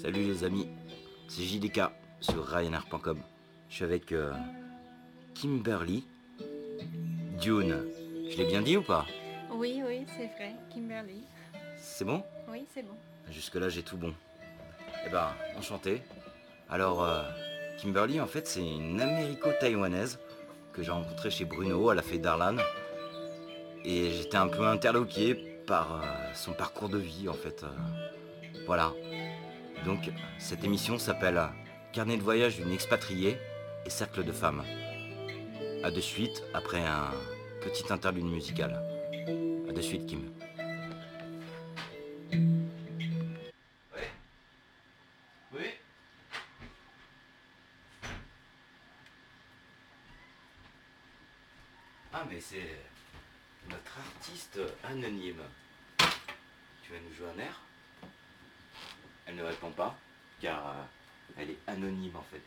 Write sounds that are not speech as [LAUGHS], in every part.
Salut les amis, c'est JDK sur Ryanair.com. Je suis avec euh, Kimberly Dune. Je l'ai bien dit ou pas? Oui, oui, c'est vrai, Kimberly. C'est bon? Oui, c'est bon. Jusque-là, j'ai tout bon. Eh ben, enchanté. Alors, euh, Kimberly, en fait, c'est une américo-taïwanaise que j'ai rencontrée chez Bruno à la fête d'Arlan. Et j'étais un peu interloqué par euh, son parcours de vie, en fait. voilà. Donc, cette émission s'appelle Carnet de voyage d'une expatriée et cercle de femmes. A de suite, après un petit interlude musical. A de suite, Kim. Ah mais c'est notre artiste anonyme. Tu vas nous jouer un air? Ne répond pas, car euh, elle est anonyme en fait.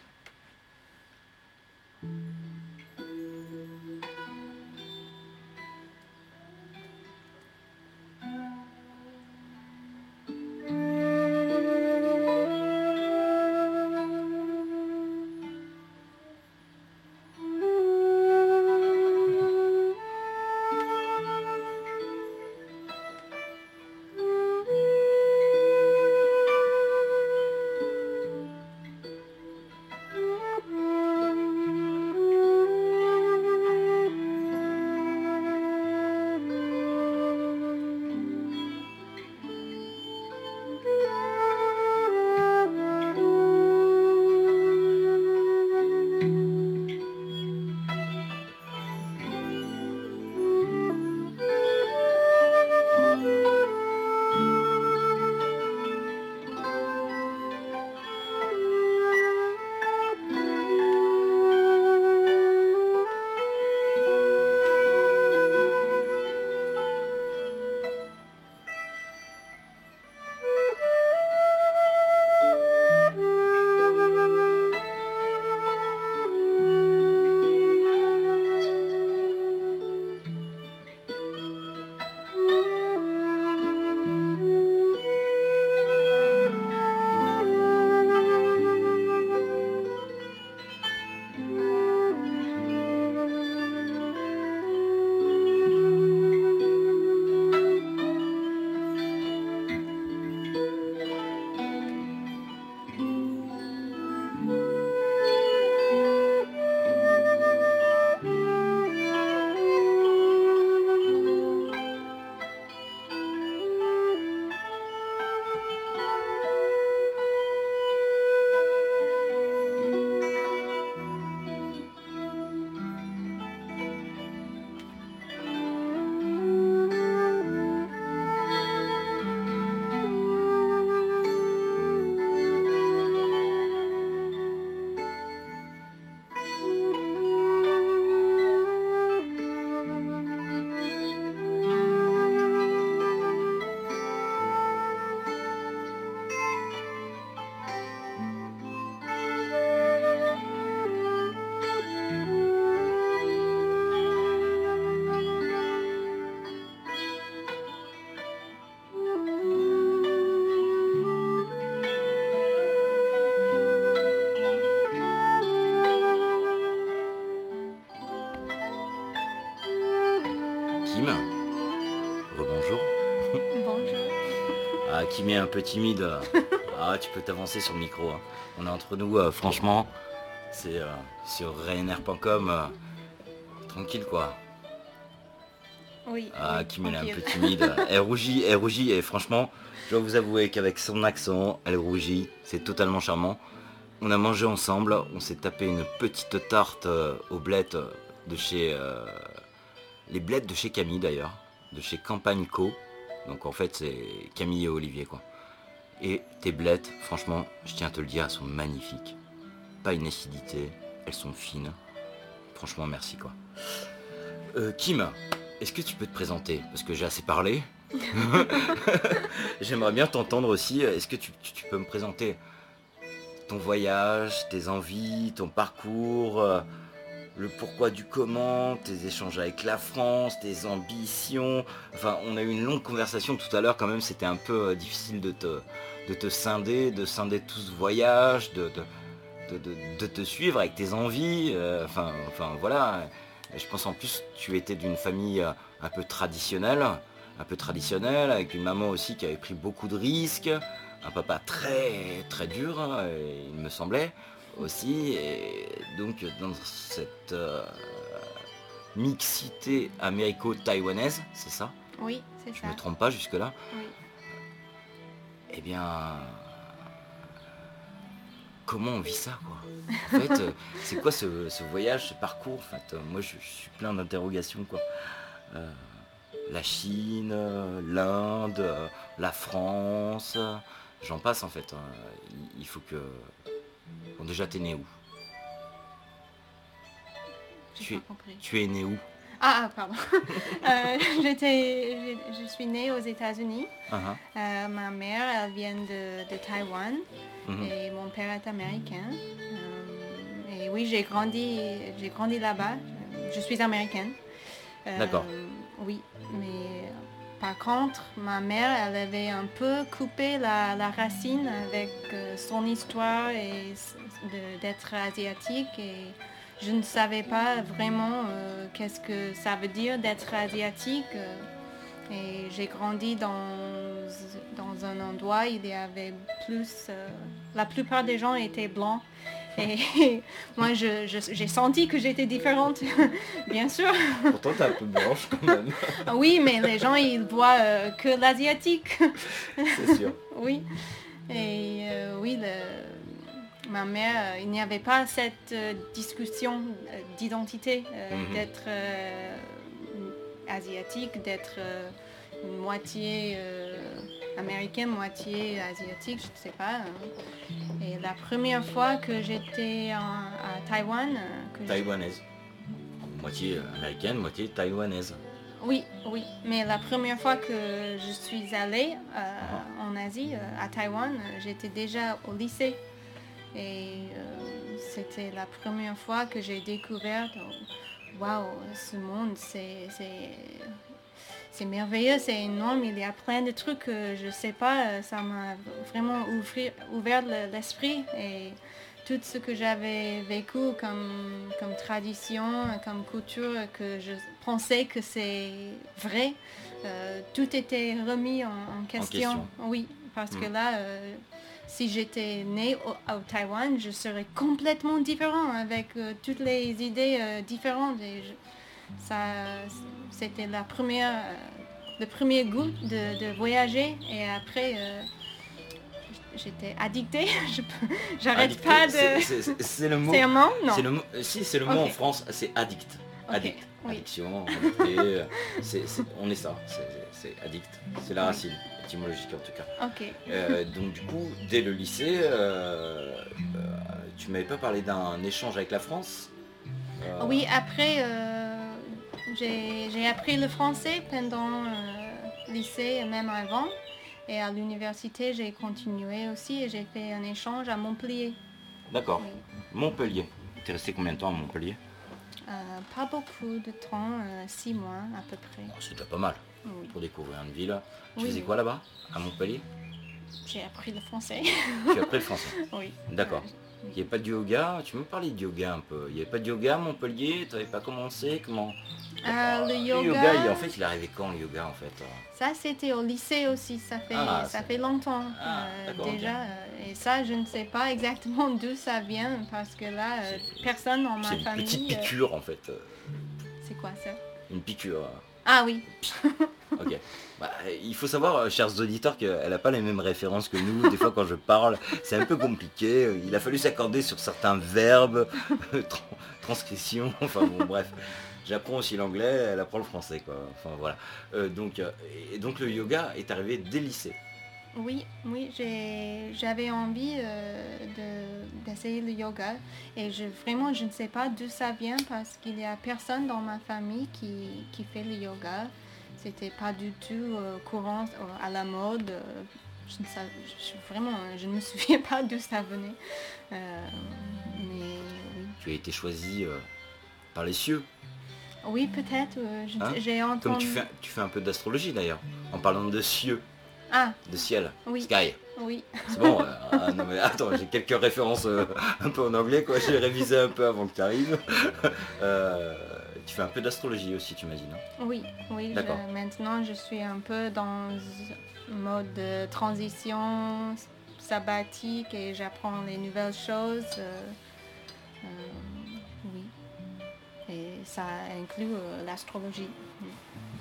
Ah, Kim est un peu timide. [LAUGHS] Ah, tu peux t'avancer sur le micro. hein. On est entre nous, euh, franchement. C'est euh, sur Ryanair.com. euh, tranquille quoi. Oui. Ah, Kim elle est un peu timide. [LAUGHS] Elle rougit, elle rougit et franchement, je dois vous avouer qu'avec son accent, elle rougit. C'est totalement charmant. On a mangé ensemble, on s'est tapé une petite tarte aux blettes de chez... les blettes de chez Camille d'ailleurs, de chez Campagne Co. Donc en fait c'est Camille et Olivier quoi. Et tes blettes, franchement, je tiens à te le dire, elles sont magnifiques. Pas une acidité, elles sont fines. Franchement merci quoi. Euh, Kim, est-ce que tu peux te présenter? Parce que j'ai assez parlé. [LAUGHS] [LAUGHS] J'aimerais bien t'entendre aussi. Est-ce que tu, tu- tu peux me présenter ton voyage, tes envies, ton parcours, euh, le pourquoi du comment, tes échanges avec la France, tes ambitions. Enfin, on a eu une longue conversation tout à l'heure quand même, c'était un peu euh, difficile de te, de scinder, de scinder tout ce voyage, de, de, de- te suivre avec tes envies. euh, enfin, enfin voilà. Je pense en plus tu étais d'une famille euh, un peu traditionnelle, un peu traditionnelle, avec une maman aussi qui avait pris beaucoup de risques, un papa très très dur, hein, il me semblait aussi. Et donc dans cette euh, mixité américo-taïwanaise, c'est ça? Oui, c'est Je ça. me trompe pas jusque-là? Oui. Eh bien, comment on vit ça, quoi? En fait, euh, c'est quoi ce, ce voyage, ce parcours En fait, moi, je, je suis plein d'interrogations, quoi. Euh, la Chine, l'Inde, la France, j'en passe, en fait. hein. Il faut que... Bon, déjà, t'es né où Tu es- pas compris. Tu es né où Ah, ah, pardon. [LAUGHS] Euh, j'étais, je, je suis née aux États-Unis. Ah, ah. Euh, ma mère, elle vient de, de Taïwan Mhm. et mon père est américain. Euh, et oui, j'ai grandi, j'ai grandi là-bas. Je suis américaine. D'accord. Oui, mais par contre, ma mère, elle avait un peu coupé la, racine avec euh, son histoire et d'être asiatique et je ne savais pas vraiment euh, qu'est-ce que ça veut dire d'être asiatique. euh, et j'ai grandi dans, dans un endroit, il y avait plus... la plupart des gens étaient blancs. Et [LAUGHS] moi, je- je- j'ai senti que j'étais différente, [LAUGHS] bien sûr. Pourtant, t'es un peu blanche, quand même. [LAUGHS] Oui, mais les gens, ils voient euh, que l'asiatique. c'est sûr. Oui. Et euh, oui, le- ma mère, euh, il n'y avait pas cette discussion d'identité, euh, Mhm. d'être asiatique, d'être une moitié américaine, moitié asiatique, je ne sais pas. hein. Et la première fois que j'étais à Taïwan, euh, que Taïwanaise. Moitié américaine, moitié taïwanaise. Oui, oui. Mais la première fois que je suis allée euh, en Asie, euh, à Taïwan, j'étais déjà au lycée. Et euh, c'était la première fois que j'ai découvert, waouh, ce monde, c'est, c'est, merveilleux, c'est énorme, il y a plein de trucs que je sais pas, euh, ça m'a vraiment ouvri- ouvert le- l'esprit. Et tout ce que j'avais vécu comme, comme tradition, comme culture, que je pensais que c'est vrai, euh, tout était remis en, en question. question. Oui, parce que Mm. là, euh, si j'étais née au, au Taïwan, je serais complètement différent, avec euh, toutes les idées différentes. Et je- ça, c'était la première, le premier goût de, de voyager. Et après, euh, j'étais addictée. [LAUGHS] J'arrête pas de... c'est- le mot. C'est un mot? Non. Le euh, Si, c'est le mot en. France, c'est addict. Addict. oui. Addiction, addicté, euh, on est ça, c'est- addict. C'est la Oui. racine, étymologique en tout cas. Euh, donc du coup, dès le lycée, euh, tu m'avais pas parlé d'un échange avec la France? Oui, après, j'ai appris le français pendant euh, lycée et même avant. Et à l'université, j'ai continué aussi et j'ai fait un échange à Montpellier. D'accord. Oui. Montpellier. T'es resté combien de temps à Montpellier? Euh, pas beaucoup de temps, euh, six mois à peu près. C'est déjà pas mal Oui. pour découvrir une ville. Tu Oui, faisais quoi là-bas À Montpellier? J'ai appris le français. Tu as appris le français. [LAUGHS] oui. D'accord. Il n'y avait pas de yoga, tu me parlais de yoga un peu? Il n'y avait pas de yoga à Montpellier, tu n'avais pas commencé, comment? Euh, le Le yoga, il- en fait, il arrivé quand le yoga en fait euh? Ça c'était au lycée aussi, ça fait, Ah, ça fait longtemps Ah, euh, déjà. et ça, je ne sais pas exactement [LAUGHS] d'où ça vient parce que là, personne dans ma C'est une famille... petite piqûre en fait. c'est quoi ça? Une piqûre. Euh, Ah oui, [LAUGHS] Ok. Bah, il faut savoir, euh, chers auditeurs, qu'elle n'a pas les mêmes références que nous. Des fois, quand je parle, c'est un peu compliqué. Il a fallu s'accorder sur certains verbes, tran- transcription, [LAUGHS] enfin bon, bref. J'apprends aussi l'anglais, elle apprend le français, quoi. Enfin voilà. Euh, donc, euh, donc le yoga est arrivé dès lycée. Oui, oui, j'ai- j'avais envie euh, de- d'essayer le yoga et je, vraiment, je ne sais pas d'où ça vient parce qu'il n'y a personne dans ma famille qui, qui fait le yoga. C'était pas du tout euh, courant, euh, à la mode. je, ne je- vraiment, je ne me [LAUGHS] souviens pas d'où ça venait. Euh, mais oui. Tu as été choisi euh, par les cieux. Oui, peut-être. Hein J'ai entendu. Comme tu fais, tu fais un peu d'astrologie d'ailleurs, en parlant de cieux, Ah, de ciel, oui, sky. oui. C'est bon, [LAUGHS] euh, ah, non mais attends, j'ai quelques références euh, un peu en anglais, quoi. J'ai révisé un peu avant que tu arrives. [LAUGHS] Euh, tu fais un peu d'astrologie aussi, tu non? Oui, oui. je- D'accord. maintenant, je suis un peu dans mode de transition sabbatique et j'apprends les nouvelles choses. oui. Et ça inclut l'astrologie.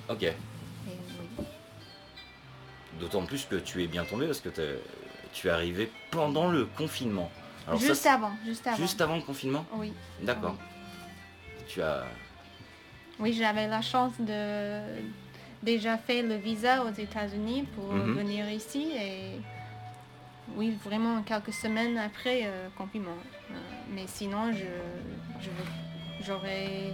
Ok. Oui. D'autant plus que tu es bien tombé parce que tu es arrivé pendant le confinement. Alors juste avant, juste avant. juste avant le confinement? Oui. D'accord. Tu as... Oui, j'avais la chance de déjà fait le visa aux États-Unis pour Mhm. venir ici et oui, vraiment quelques semaines après euh, confinement. Euh, mais sinon, je, j'aurais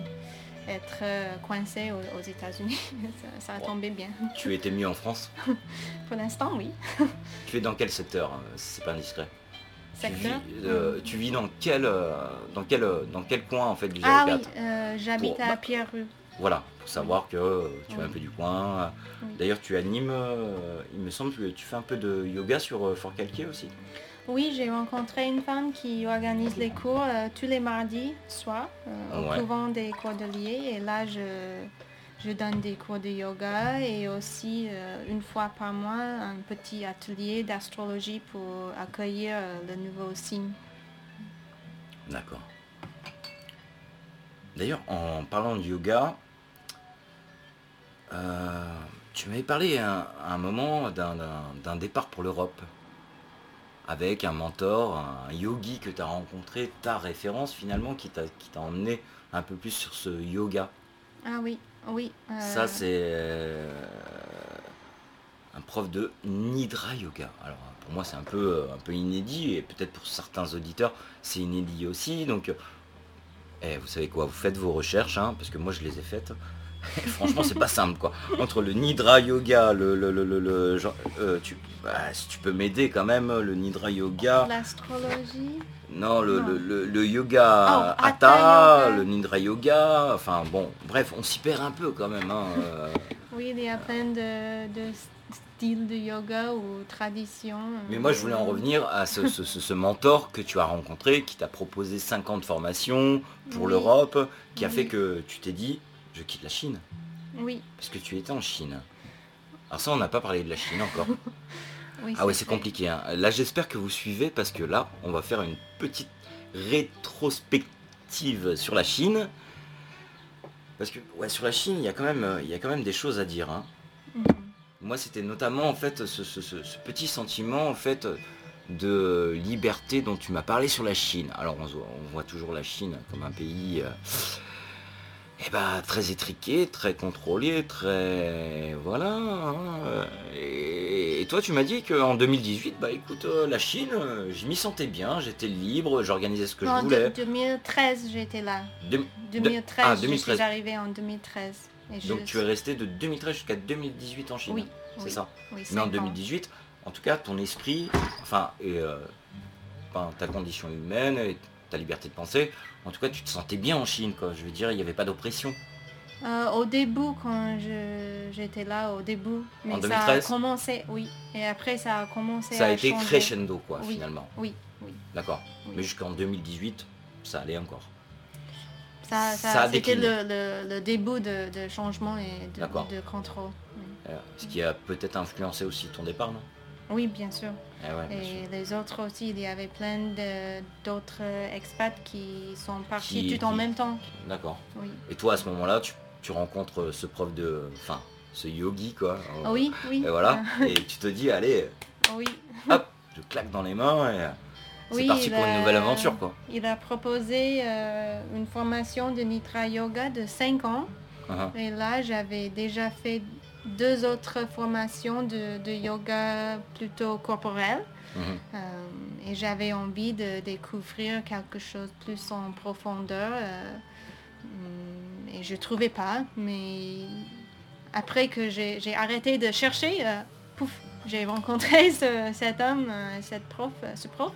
être euh, coincée aux, aux États-Unis. [LAUGHS] ça, ça a tombé bien. Tu étais mis en France. [LAUGHS] Pour l'instant, oui. [LAUGHS] Tu es dans quel secteur euh, si C'est pas indiscret? Tu vis, Secteur. euh, tu vis dans quel, dans quel, dans quel coin en fait du Ah 04 oui, euh, j'habite Pour- à Pierre-Rue. Voilà, pour savoir que tu es Oui. un peu du coin. Oui. D'ailleurs, tu animes, il me semble que tu fais un peu de yoga sur Fort Calquier aussi? Oui, j'ai rencontré une femme qui organise les cours euh, tous les mardis soirs euh, au Ouais. couvent des Cordeliers. Et là, je, je donne des cours de yoga et aussi euh, une fois par mois un petit atelier d'astrologie pour accueillir le nouveau signe. D'accord. D'ailleurs, en parlant de yoga, tu m'avais parlé à un, à un moment d'un départ pour l'Europe avec un mentor, un yogi que tu as rencontré, ta référence finalement qui t'a emmené un peu plus sur ce yoga. Ah oui, oui. euh, Ça, c'est euh, un prof de Nidra Yoga. Alors, pour moi, c'est un peu, euh, un peu inédit, et peut-être pour certains auditeurs, c'est inédit aussi. Donc, euh, eh, vous savez quoi, vous faites vos recherches, hein, parce que moi, je les ai faites. [LAUGHS] Franchement, c'est pas simple, quoi. Entre le Nidra Yoga, le... le, le, le- le- genre, euh, tu, bah, si tu peux m'aider quand même, le Nidra Yoga... L'astrologie. Non, le, Non. le- yoga Oh, Hatha, yoga. le Nidra Yoga, enfin bon, bref, on s'y perd un peu quand même. hein, euh. Oui, il y a plein de, de styles de yoga ou traditions. euh, Mais moi, je voulais en revenir à ce, ce- ce- ce mentor que tu as rencontré, qui t'a proposé 5 ans de formation pour Oui. l'Europe, qui a fait que tu t'es dit, je quitte la Chine, Oui, parce que tu étais en Chine. Alors ça, on n'a pas parlé de la Chine encore. [LAUGHS] oui. Ah ouais, c'est compliqué. hein. Là, j'espère que vous suivez, parce que là, on va faire une petite rétrospective sur la Chine. Parce que ouais, sur la Chine, il y a quand même, il y a quand même des choses à dire. hein. Mhm. Moi, c'était notamment en fait ce, ce- ce- ce petit sentiment en fait de liberté dont tu m'as parlé sur la Chine. Alors, on, se voit- on voit toujours la Chine comme un pays euh, eh ben, très étriqué, très contrôlé, très voilà. hein, et, et toi, tu m'as dit qu'en 2018, bah écoute, euh, la Chine, euh, je m'y sentais bien, j'étais libre, j'organisais ce que Non, je voulais. de- 2013, j'étais là. Deux- 2013, ah, je 2013. suis arrivée en 2013. Et Donc je- tu es resté de 2013 jusqu'à 2018 en Chine. Oui, c'est oui, ça. oui, Mais en cinq ans. 2018, en tout cas, ton esprit, enfin, et euh, enfin, ta condition humaine, et ta liberté de penser, en tout cas, tu te sentais bien en Chine, quoi. Je veux dire, il n'y avait pas d'oppression. Euh, au début, quand j'étais là, au début. Mais ça a 2013? commencé, oui. Et après, ça a commencé Ça à a été changer. crescendo, quoi, Oui. finalement. Oui, oui. D'accord. Oui. Mais jusqu'en 2018, ça allait encore. Ça, ça, Ça a c'était le, le- le début de, de changement et de, de contrôle. Oui. Euh, ce qui a peut-être influencé aussi ton départ, non? Oui, bien sûr. Eh ouais, bien sûr. Et les autres aussi, il y avait plein d'autres expats qui sont partis Qui- tout en qui- même temps. D'accord. Oui. Et toi, à ce moment-là, tu, tu rencontres ce prof de... Enfin, ce yogi, quoi. Oui, oui. Et voilà. [LAUGHS] et tu te dis, allez, oui. hop, je claque dans les mains et c'est Oui, parti pour une nouvelle aventure, quoi. Il a proposé euh, une formation de Nitra Yoga de 5 ans. Uh-huh. Et là, j'avais déjà fait deux autres formations de, de yoga plutôt corporel. Mhm. Euh, et j'avais envie de découvrir quelque chose plus en profondeur. euh, hum, et je trouvais pas. Mais après que j'ai j'ai arrêté de chercher, euh, pouf, j'ai rencontré [LAUGHS] ce- cet homme, cette prof, ce prof,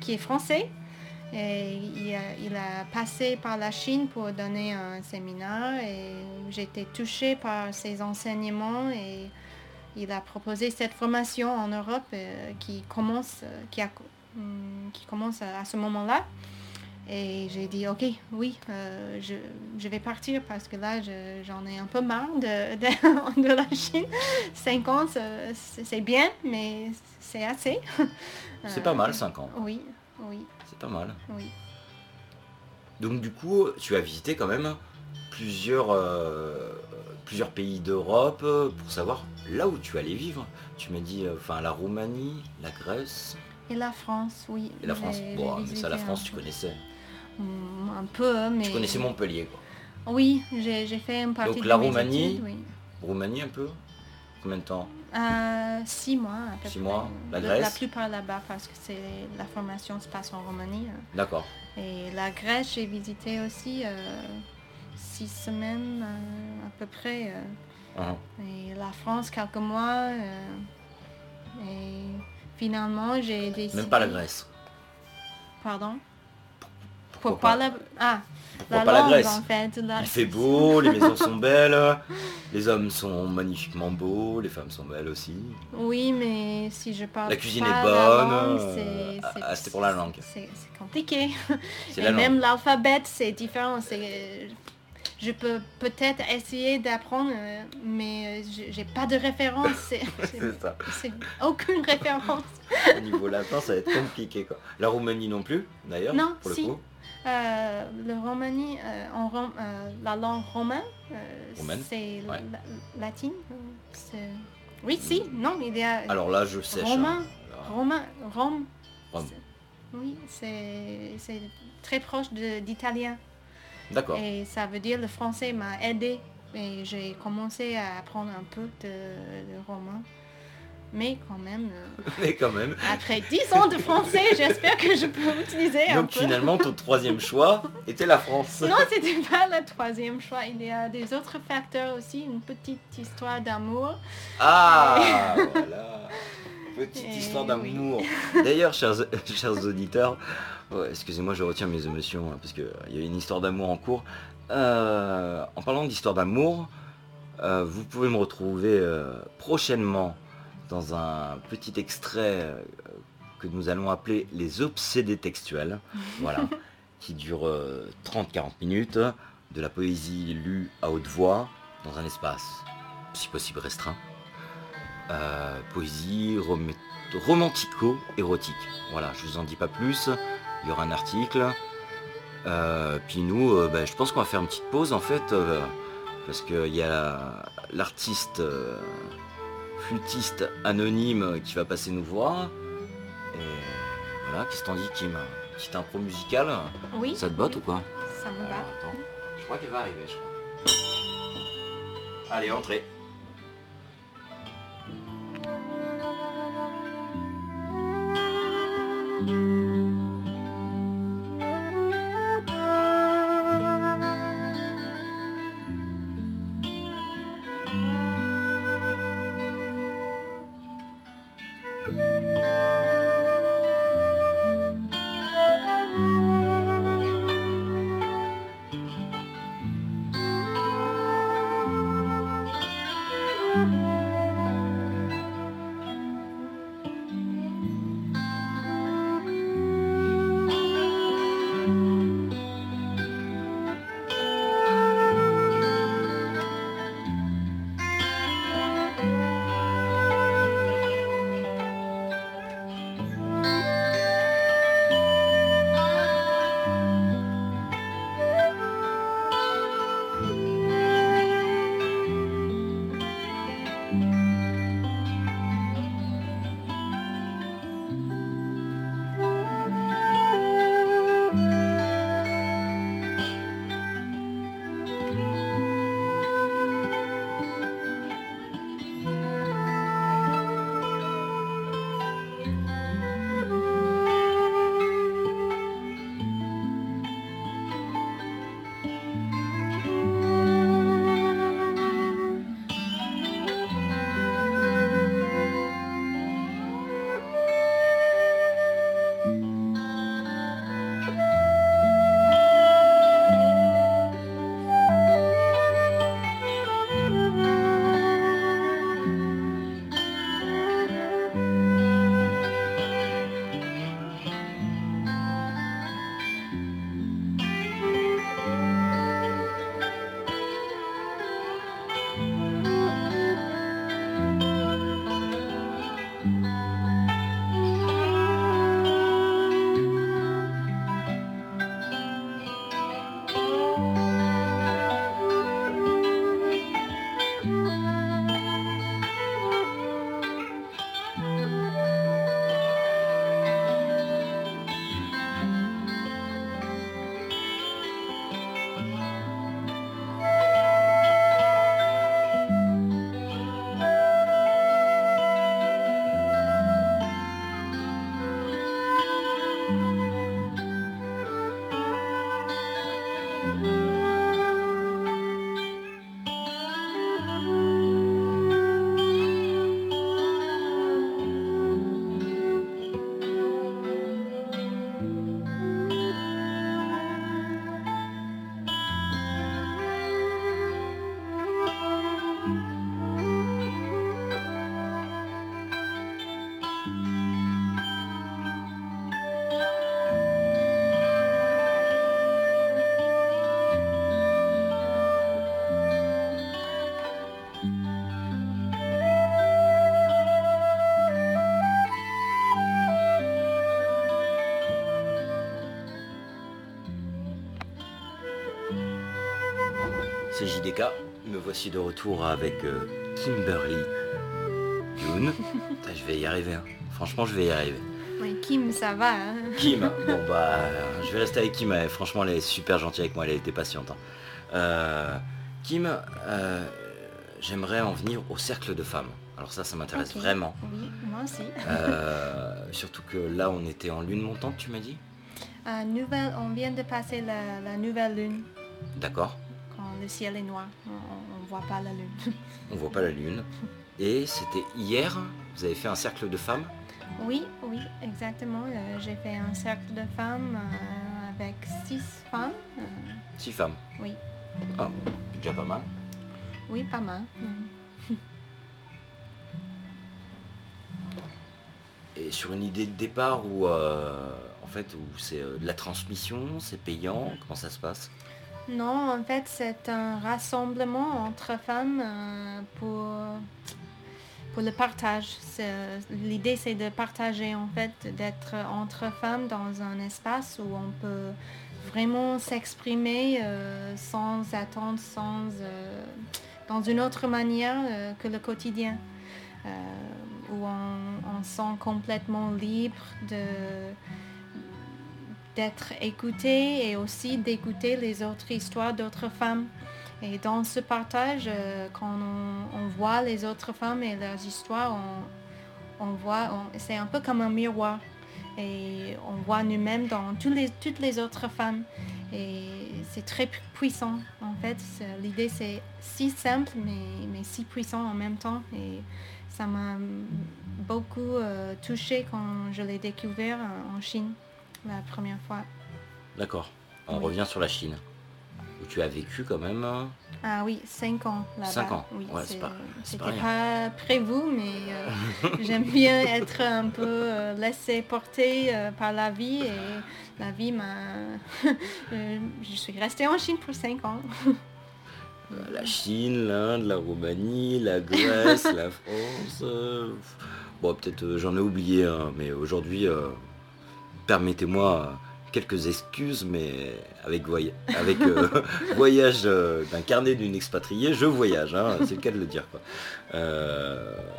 qui est français. Et il a, il a passé par la Chine pour donner un séminaire et j'ai été touchée par ses enseignements et il a proposé cette formation en Europe euh, qui commence, euh, qui, a- hum, qui commence à, ce moment-là. Et j'ai dit, ok, oui, euh, je, je vais partir parce que là, je- j'en ai un peu marre de, de, [LAUGHS] de la Chine. Cinq ans, c'est bien, mais c'est assez. C'est pas mal, 5 ans. Oui, oui, C'est pas mal. oui. Donc du coup, tu as visité quand même plusieurs, euh, plusieurs pays d'Europe pour savoir là où tu allais vivre. Tu m'as dit, euh, enfin, la Roumanie, la Grèce Et la France, oui. et la France. Bon, mais ça, la France, un tu connaissais. Mm, Un peu, mais... Tu connaissais Montpellier, quoi. Oui, j'ai fait une partie Donc, de la Roumanie, études, oui. Roumanie un peu Combien de temps? Euh, six mois à peu Six près. mois. La Grèce? La plupart là-bas parce que c'est la formation se passe en Roumanie. euh. D'accord. Et la Grèce, j'ai visité aussi euh, six semaines euh, à peu près. Hein. Et la France, quelques mois. et finalement, j'ai décidé... Même pas la Grèce? Pardon? Pourquoi Pourquoi pas la... Ah, la Grèce en fait. la- Il fait beau, les maisons sont [LAUGHS] belles, les hommes sont magnifiquement beaux, les femmes sont belles aussi. Oui, mais si je parle La cuisine pas est la bonne, euh, c'est- ah, ah, pour la langue. C'est compliqué. [LAUGHS] Et la même l'alphabet, c'est différent. c'est- Je peux peut-être essayer d'apprendre, mais je- j'ai pas de référence. [LAUGHS] c'est- aucune référence. Au niveau latin, ça va être compliqué quoi. La Roumanie non plus, d'ailleurs, Non, pour le si. coup. Euh, le Roumanie, euh, en Rom- euh, la langue romaine, c'est ouais. la- latine. Oui, si, non, il y a Alors là, je. Romain. hein. Alors, Romain, Rome. Rome. Oui, c'est très proche d'italien. D'accord. Et ça veut dire le français m'a aidé. Et j'ai commencé à apprendre un peu de, de romain. Mais quand même, euh, Mais quand même. après 10 ans de français, j'espère que je peux utiliser un Donc peu. finalement, ton troisième choix était la France. Non, c'était pas le troisième choix. Il y a des autres facteurs aussi. Une petite histoire d'amour. Ah, voilà. Petite Et histoire oui. d'amour. D'ailleurs, chers, chers auditeurs, excusez-moi, je retiens mes émotions hein, parce qu'il y a une histoire d'amour en cours. Euh, en parlant d'histoire d'amour, euh, vous pouvez me retrouver euh, prochainement dans un petit extrait euh, que nous allons appeler les obsédés textuels. [LAUGHS] Voilà, qui dure euh, 30-40 minutes, de la poésie lue à haute voix, dans un espace, si possible restreint. Euh, poésie rom- romantico-érotique. Voilà, je vous en dis pas plus. Il y aura un article. Euh, puis nous, euh, ben, je pense qu'on va faire une petite pause en fait, euh, parce qu'il y a l'artiste euh, flûtiste anonyme qui va passer nous voir. Et voilà, qu'est-ce que t'en dis, Kim Petite impro musicale Oui. Ça te botte ou quoi Ça me bat. Euh, je crois qu'elle va arriver, je crois. Allez, entrez. C'est JDK. Me voici de retour avec euh, Kimberly Yoon. [LAUGHS] Je vais y arriver. hein. Franchement, je vais y arriver. Oui, Kim, ça va. hein. Kim, [LAUGHS] bon bah, je vais rester avec Kim. elle- franchement, elle est super gentille avec moi. Elle a été patiente. hein. Euh, Kim, euh, j'aimerais en venir au cercle de femmes. Alors ça, ça m'intéresse Ok. vraiment. Oui, moi aussi. Euh, [LAUGHS] surtout que là, on était en lune montante, tu m'as dit? Euh, nouvelle, on vient de passer la, la nouvelle lune D'accord. Le ciel est noir. On ne voit pas la lune. [LAUGHS] On voit pas la lune. Et c'était hier, vous avez fait un cercle de femmes? Oui, oui, exactement. Euh, J'ai fait un cercle de femmes euh, avec six femmes. Euh, Six femmes. oui, Ah, déjà pas mal. oui, pas mal. [LAUGHS] Et sur une idée de départ où, euh, en fait, où c'est de la transmission, c'est payant, comment ça se passe? Non, en fait, c'est un rassemblement entre femmes euh, pour, pour le partage. L'idée, c'est de partager, en fait, d'être entre femmes dans un espace où on peut vraiment s'exprimer euh, sans attendre, sans, euh, dans une autre manière que le quotidien. Où on, on sent complètement libre de, d'être écouté et aussi d'écouter les autres histoires d'autres femmes. Et dans ce partage, euh, quand on, voit les autres femmes et leurs histoires, on, on voit, c'est un peu comme un miroir. Et on voit nous-mêmes dans toutes les autres femmes. Et c'est très pu- puissant en fait. L'idée c'est si simple mais, si puissant en même temps. Et ça m'a beaucoup euh, touché quand je l'ai découvert en- en Chine la première fois. D'accord. On Oui. revient sur la Chine, où tu as vécu quand même. hein. Ah oui, 5 ans là-bas. Cinq ans. Oui, Ouais, c'est c'est- pas- c'était pas pas, prévu, mais euh, [LAUGHS] j'aime bien être un peu euh, laissé porter euh, par la vie et la vie m'a... [LAUGHS] Euh, je suis restée en Chine pour 5 ans. Euh, La Chine, l'Inde, la Roumanie, la Grèce, [LAUGHS] la France. euh, Bon, peut-être euh, j'en ai oublié, hein, mais aujourd'hui, euh, permettez-moi euh, quelques excuses, mais avec, euh, [LAUGHS] voyage euh, d'un carnet d'une expatriée, je voyage, hein, c'est le cas de le dire. Quoi.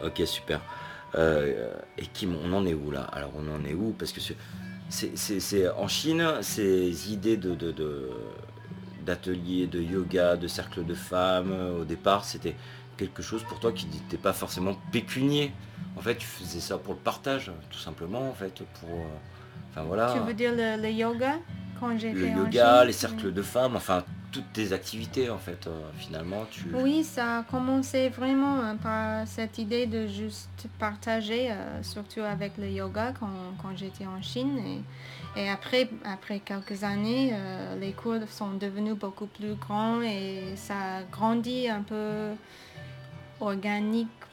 Ok, super. Et Kim, on en est où là? Alors on en est où? Parce que c'est- en Chine, ces idées de, de- de- d'ateliers de yoga, de cercle de femmes, au départ, c'était quelque chose pour toi qui n'était pas forcément pécunier. En fait, tu faisais ça pour le partage, tout simplement, en fait, pour... Enfin voilà, Tu veux dire le, le yoga quand j'ai le en yoga, Chine les cercles de femmes, enfin, toutes tes activités, en fait, euh, finalement, tu... Oui, ça a commencé vraiment euh, par cette idée de juste partager, euh, surtout avec le yoga quand, quand j'étais en Chine. Et, et après, après quelques années, euh, les cours sont devenus beaucoup plus grands et ça a grandi un peu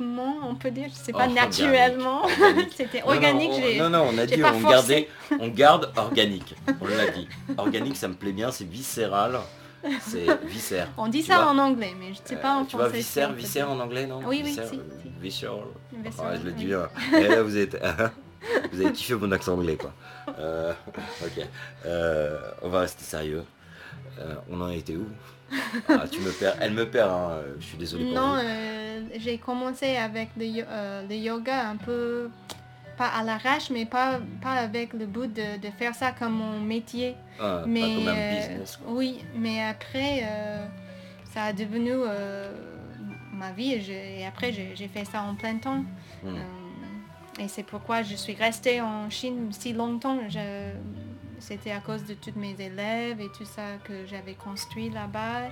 organiquement, on peut dire. Je sais pas, Oh, naturellement. [LAUGHS] C'était organique. Non, non, on a dit on gardait, on [LAUGHS] garde organique. On l'a dit. Organique, ça me plaît bien, c'est viscéral. C'est viscère. On dit ça en anglais, mais je sais pas en Euh, Tu vois, français. viscère, viscère en anglais, non? Oui, oui, euh, Ouais, je le dis oui. bien. Et là, vous êtes... [LAUGHS] vous avez kiffé mon accent anglais, quoi. Euh, ok. Euh, on va rester sérieux. Euh, on en était où? Ah, tu me perds. Elle me perd, hein. je suis désolé pour Non, vous. J'ai commencé avec le, yo- euh, le yoga un peu, pas à l'arrache, mais pas, pas avec le but de, de faire ça comme mon métier. Ah, mais pas comme un business. quoi. oui, mais après, euh, ça a devenu euh, ma vie et, je- et après j'ai fait ça en plein temps. Hmm. Et c'est pourquoi je suis restée en Chine si longtemps. Je- C'était à cause de tous mes élèves et tout ça que j'avais construit là-bas.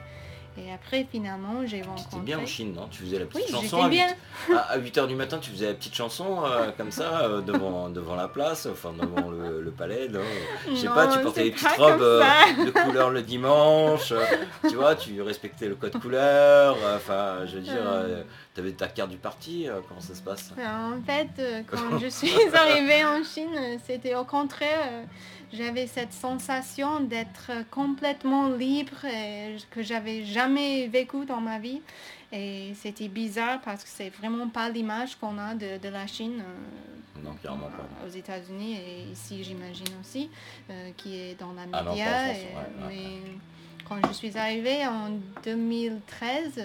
Et après, finalement, j'ai rencontré... étais bien en Chine, non? Tu faisais la Oui, petite chanson j'étais à bien. 8, [LAUGHS] à, 8h du matin, tu faisais la petite chanson euh, comme ça euh, devant, devant la place, enfin devant le, le palais. non? Je sais pas, tu portais les petites robes euh, de couleur le dimanche, tu vois, tu respectais le code couleur, enfin je veux dire, tu avais ta carte du parti, comment ça se passe? En fait, quand [LAUGHS] je suis arrivée en Chine, c'était au contraire, j'avais cette sensation d'être complètement libre et que j'avais jamais vécu dans ma vie. Et c'était bizarre parce que c'est vraiment pas l'image qu'on a de, de la Chine euh, Non, clairement pas. aux États-Unis et ici j'imagine aussi, euh, qui est dans la Ah non, média. France, et- ouais, ouais. mais quand je suis arrivée en 2013,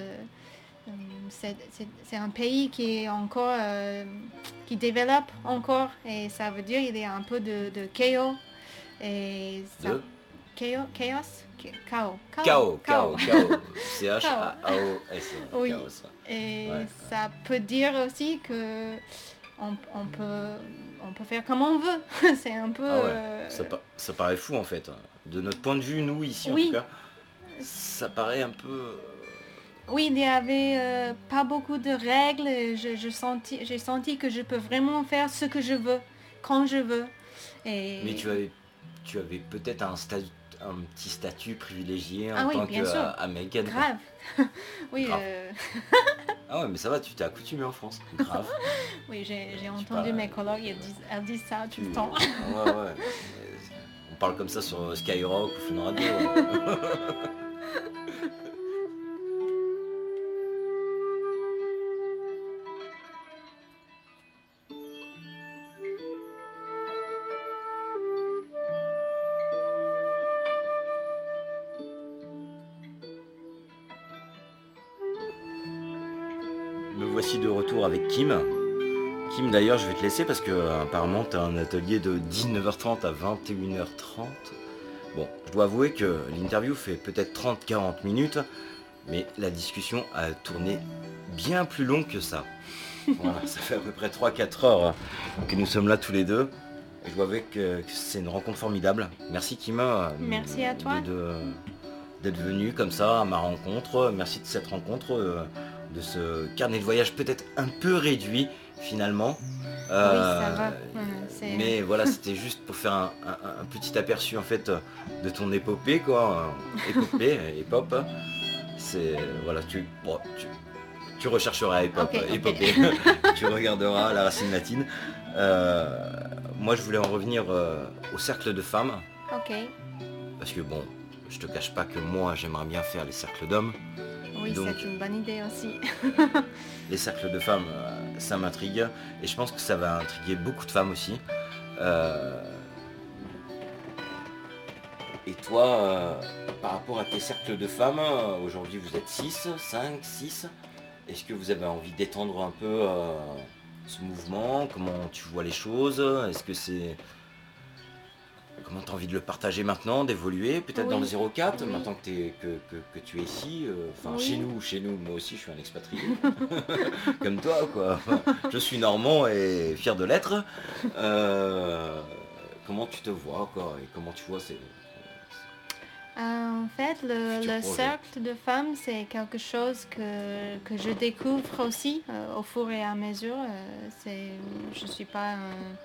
c'est un pays qui est encore, qui développe encore et ça veut dire qu'il y a un peu de, de chaos. Et ça, chaos, chaos Chaos. Chaos. Chaos. C-H-A-O-S. Oui. Et ça peut dire aussi que on, peut, on peut faire comme on veut. [LAUGHS] c'est un peu... Ah euh, ça, paraît fou en fait. De notre point de vue, nous ici en tout cas, ça paraît un peu... Euh, oui, il n'y avait euh, pas beaucoup de règles. Je, je senti, j'ai senti que je peux vraiment faire ce que je veux, quand je veux. Et... Mais tu avais, tu avais peut-être un un petit statut privilégié en ah tant qu'américaine. Grave. [LAUGHS] oui. Euh, ah ouais, mais ça va, tu t'es accoutumé en France. Grave. [LAUGHS] oui, j'ai entendu mes collègues, elles disent, ça tout le temps. ouais, ouais. [LAUGHS] On parle comme ça sur Skyrock ou Fun Radio. De avec Kim. Kim d'ailleurs je vais te laisser parce que euh, apparemment tu as un atelier de 19h30 à 21h30. Bon, je dois avouer que l'interview fait peut-être 30-40 minutes, mais la discussion a tourné bien plus long que ça. [LAUGHS] Voilà, ça fait à peu près 3-4 heures que nous sommes là tous les deux. je dois avouer que, c'est une rencontre formidable. Merci Kim. Euh, Merci à toi. d'être venu comme ça à ma rencontre. Merci de cette rencontre. Euh, de ce carnet de voyage peut-être un peu réduit finalement. oui, ça va. mais voilà, c'était juste pour faire un, petit aperçu en fait de ton épopée quoi, épopée, [LAUGHS] épop. C'est voilà, tu, tu, rechercheras épopée, [LAUGHS] tu regarderas la racine latine. Euh, moi, je voulais en revenir euh, au cercle de femmes. Ok. Parce que bon, je te cache pas que moi, j'aimerais bien faire les cercles d'hommes. Oui, c'est une bonne idée aussi. [LAUGHS] les cercles de femmes, euh, ça m'intrigue. Et je pense que ça va intriguer beaucoup de femmes aussi. Euh, et toi, euh, par rapport à tes cercles de femmes, aujourd'hui vous êtes 6, 5, 6. Est-ce que vous avez envie d'étendre un peu ce mouvement? Comment tu vois les choses? Est-ce que c'est Comment tu as envie de le partager maintenant, d'évoluer peut-être dans le 04, maintenant que, es, que, tu es ici euh, Enfin, chez nous, chez nous, moi aussi je suis un expatrié, [LAUGHS] comme toi, quoi. Je suis normand et fier de l'être. Euh, comment tu te vois, quoi, et comment tu vois ces... Euh, en fait, le, cercle de femmes, c'est quelque chose que, que, je découvre aussi au fur et à mesure. je ne suis pas un,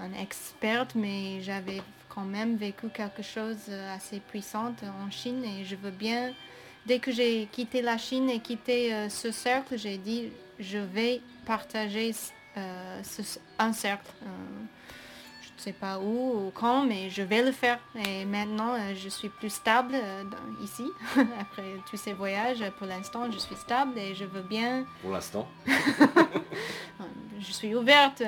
un experte, mais j'avais quand même vécu quelque chose assez puissant en Chine et je veux bien, dès que j'ai quitté la Chine et quitté euh, ce cercle, j'ai dit je vais partager euh, un cercle. Euh, je ne sais pas où ou quand, mais je vais le faire. Et maintenant, je suis plus stable ici. [LAUGHS] Après tous ces voyages, pour l'instant, je suis stable et je veux bien... Pour l'instant [LAUGHS] je suis ouverte.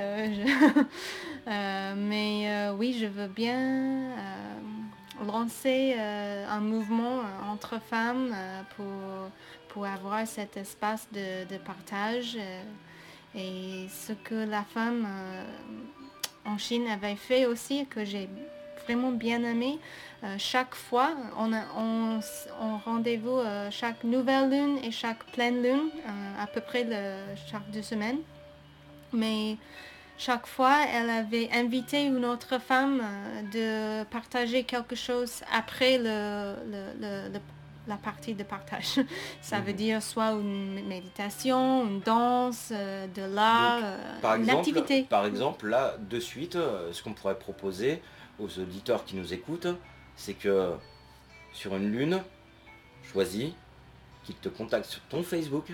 Mais euh, oui, je veux bien euh, lancer un mouvement entre femmes pour, pour avoir cet espace de, partage. et ce que la femme en Chine avait fait aussi, que j'ai vraiment bien aimé. chaque fois, on a on, rendez-vous chaque nouvelle lune et chaque pleine lune, à peu près chaque deux semaines. Mais chaque fois, elle avait invité une autre femme euh, de partager quelque chose après le, la partie de partage. [LAUGHS] Ça veut mhm. dire soit une méditation, une danse, euh, de l'art, euh, une activité. Par exemple, là, de suite, ce qu'on pourrait proposer aux auditeurs qui nous écoutent, c'est que sur une lune, choisis qu'ils te contactent sur ton Facebook,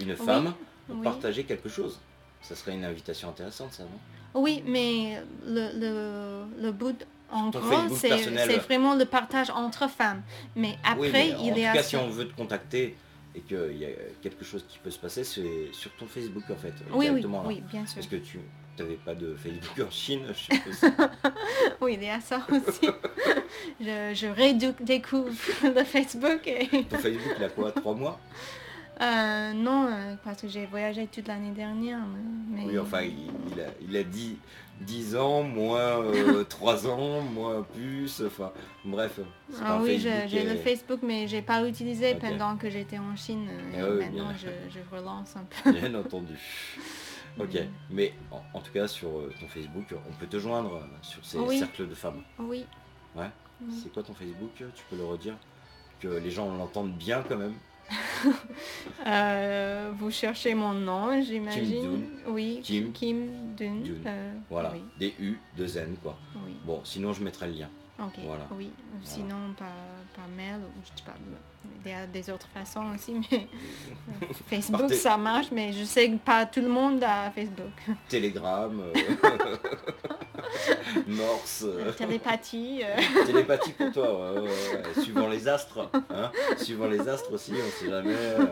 une femme, pour partager quelque chose. Ça serait une invitation intéressante, ça, non? Oui, mais le, le, le but, en gros, c'est vraiment le partage entre femmes. Mais après, il a... En tout cas, si on veut te contacter et qu'il y a quelque chose qui peut se passer, c'est sur ton Facebook en fait. Oui, oui, là. oui, bien sûr. Parce que tu n'avais pas de Facebook en Chine, je [LAUGHS] suppose. Oui, il y a ça aussi. je, je redécouvre le Facebook. Et... ton Facebook, il a quoi? Trois mois? Euh, non, euh, parce que j'ai voyagé toute l'année dernière. Mais... Oui, enfin, il, il a, il a dit 10 ans, moins [LAUGHS] 3 ans, moins plus, enfin, bref. c'est Ah oui, j'ai le Facebook, mais j'ai pas utilisé pendant que j'étais en Chine. Ah Et oui, maintenant, bien. je, je relance un peu. Bien entendu. [LAUGHS] Ok, mais en, en tout cas sur euh, ton Facebook, on peut te joindre euh, sur ces Oui. cercles de femmes. Oui. Ouais. Oui. C'est quoi ton Facebook? Tu peux le redire? Que les gens l'entendent bien quand même. [LAUGHS] Euh, vous cherchez mon nom, j'imagine. Oui. Kim Dun. Dun. euh, Voilà, Oui. des U, deux N quoi. oui. Bon, sinon je mettrai le lien. Ok. Voilà. Oui. Sinon, par, par mail, ou je sais pas. Il y a des autres façons aussi, mais [LAUGHS] Facebook, ça marche, mais je sais que pas tout le monde a Facebook. Telegram, euh, [LAUGHS] [LAUGHS] Morse, euh, Télépathie. euh, télépathie pour toi, ouais, ouais, ouais. suivant les astres. Hein suivant les astres aussi, on sait jamais. euh,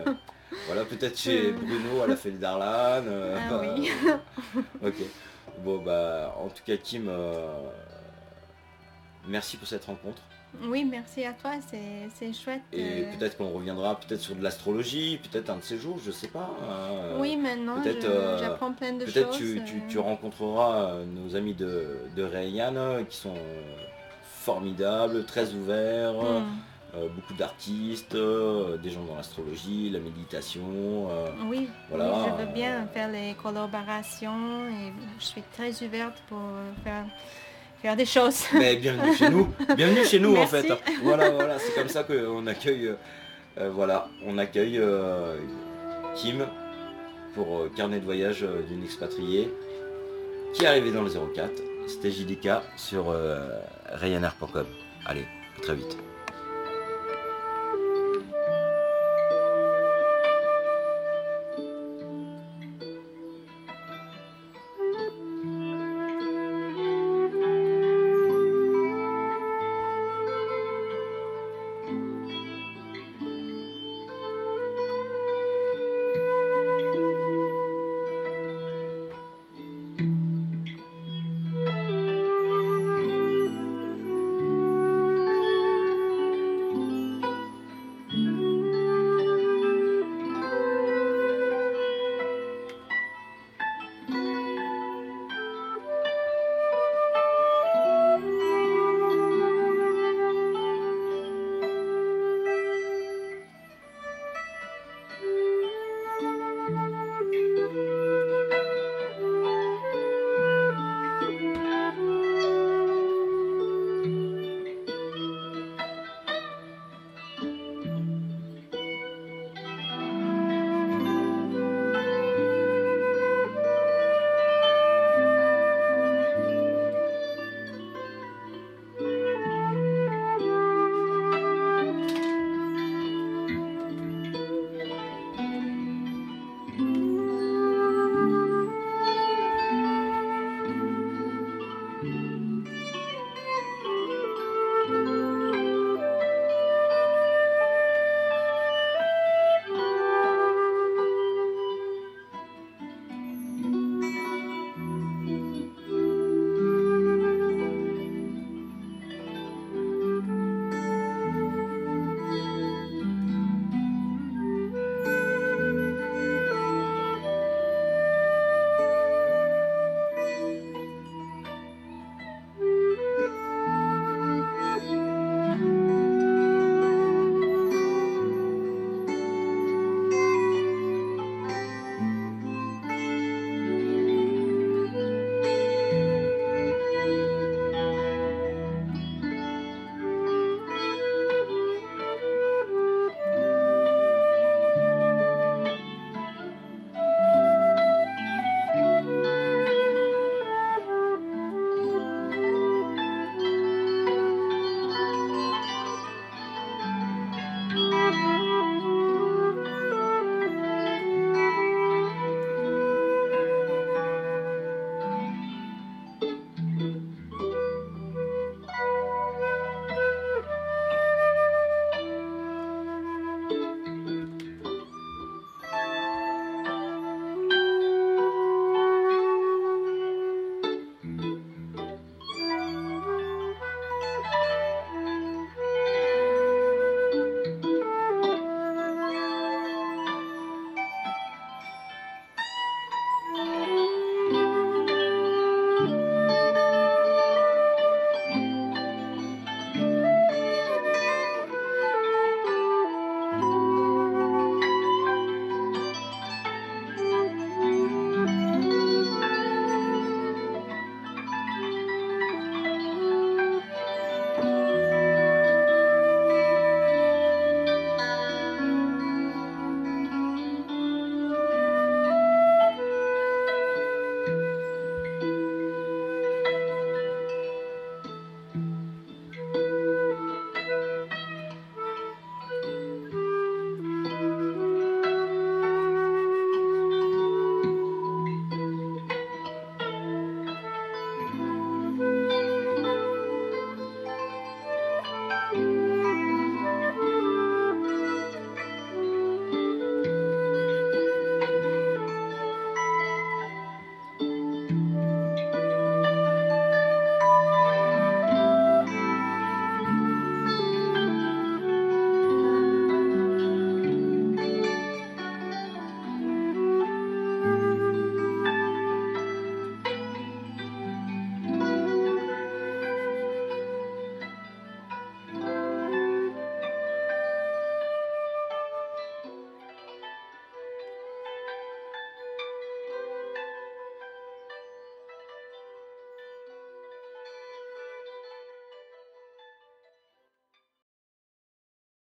voilà, peut-être chez Bruno à la fête d'Arlan. euh, Ah oui. [LAUGHS] ok. Bon bah en tout cas Kim, euh, merci pour cette rencontre. Oui, merci à toi, c'est chouette. Et euh, peut-être qu'on reviendra peut-être sur de l'astrologie, peut-être un de ces jours, je sais pas. hein. Oui, maintenant, peut-être, euh, j'apprends plein de Peut-être choses. tu, tu, euh, tu rencontreras euh, nos amis de, de Rayan euh, qui sont euh, formidables, très ouverts, hmm. euh, beaucoup d'artistes, euh, des gens dans l'astrologie, la méditation. euh, Oui, Voilà, oui, je veux euh, bien faire les collaborations et je suis très ouverte pour faire, faire des choses. [LAUGHS] Mais bienvenue chez nous, bienvenue chez nous en fait. Voilà, voilà, c'est comme ça qu'on accueille, euh, euh, voilà, on accueille euh, Kim pour carnet de voyage d'une expatriée qui est arrivée dans le 04. C'était JDK sur Ryanair.com. Allez, à très vite.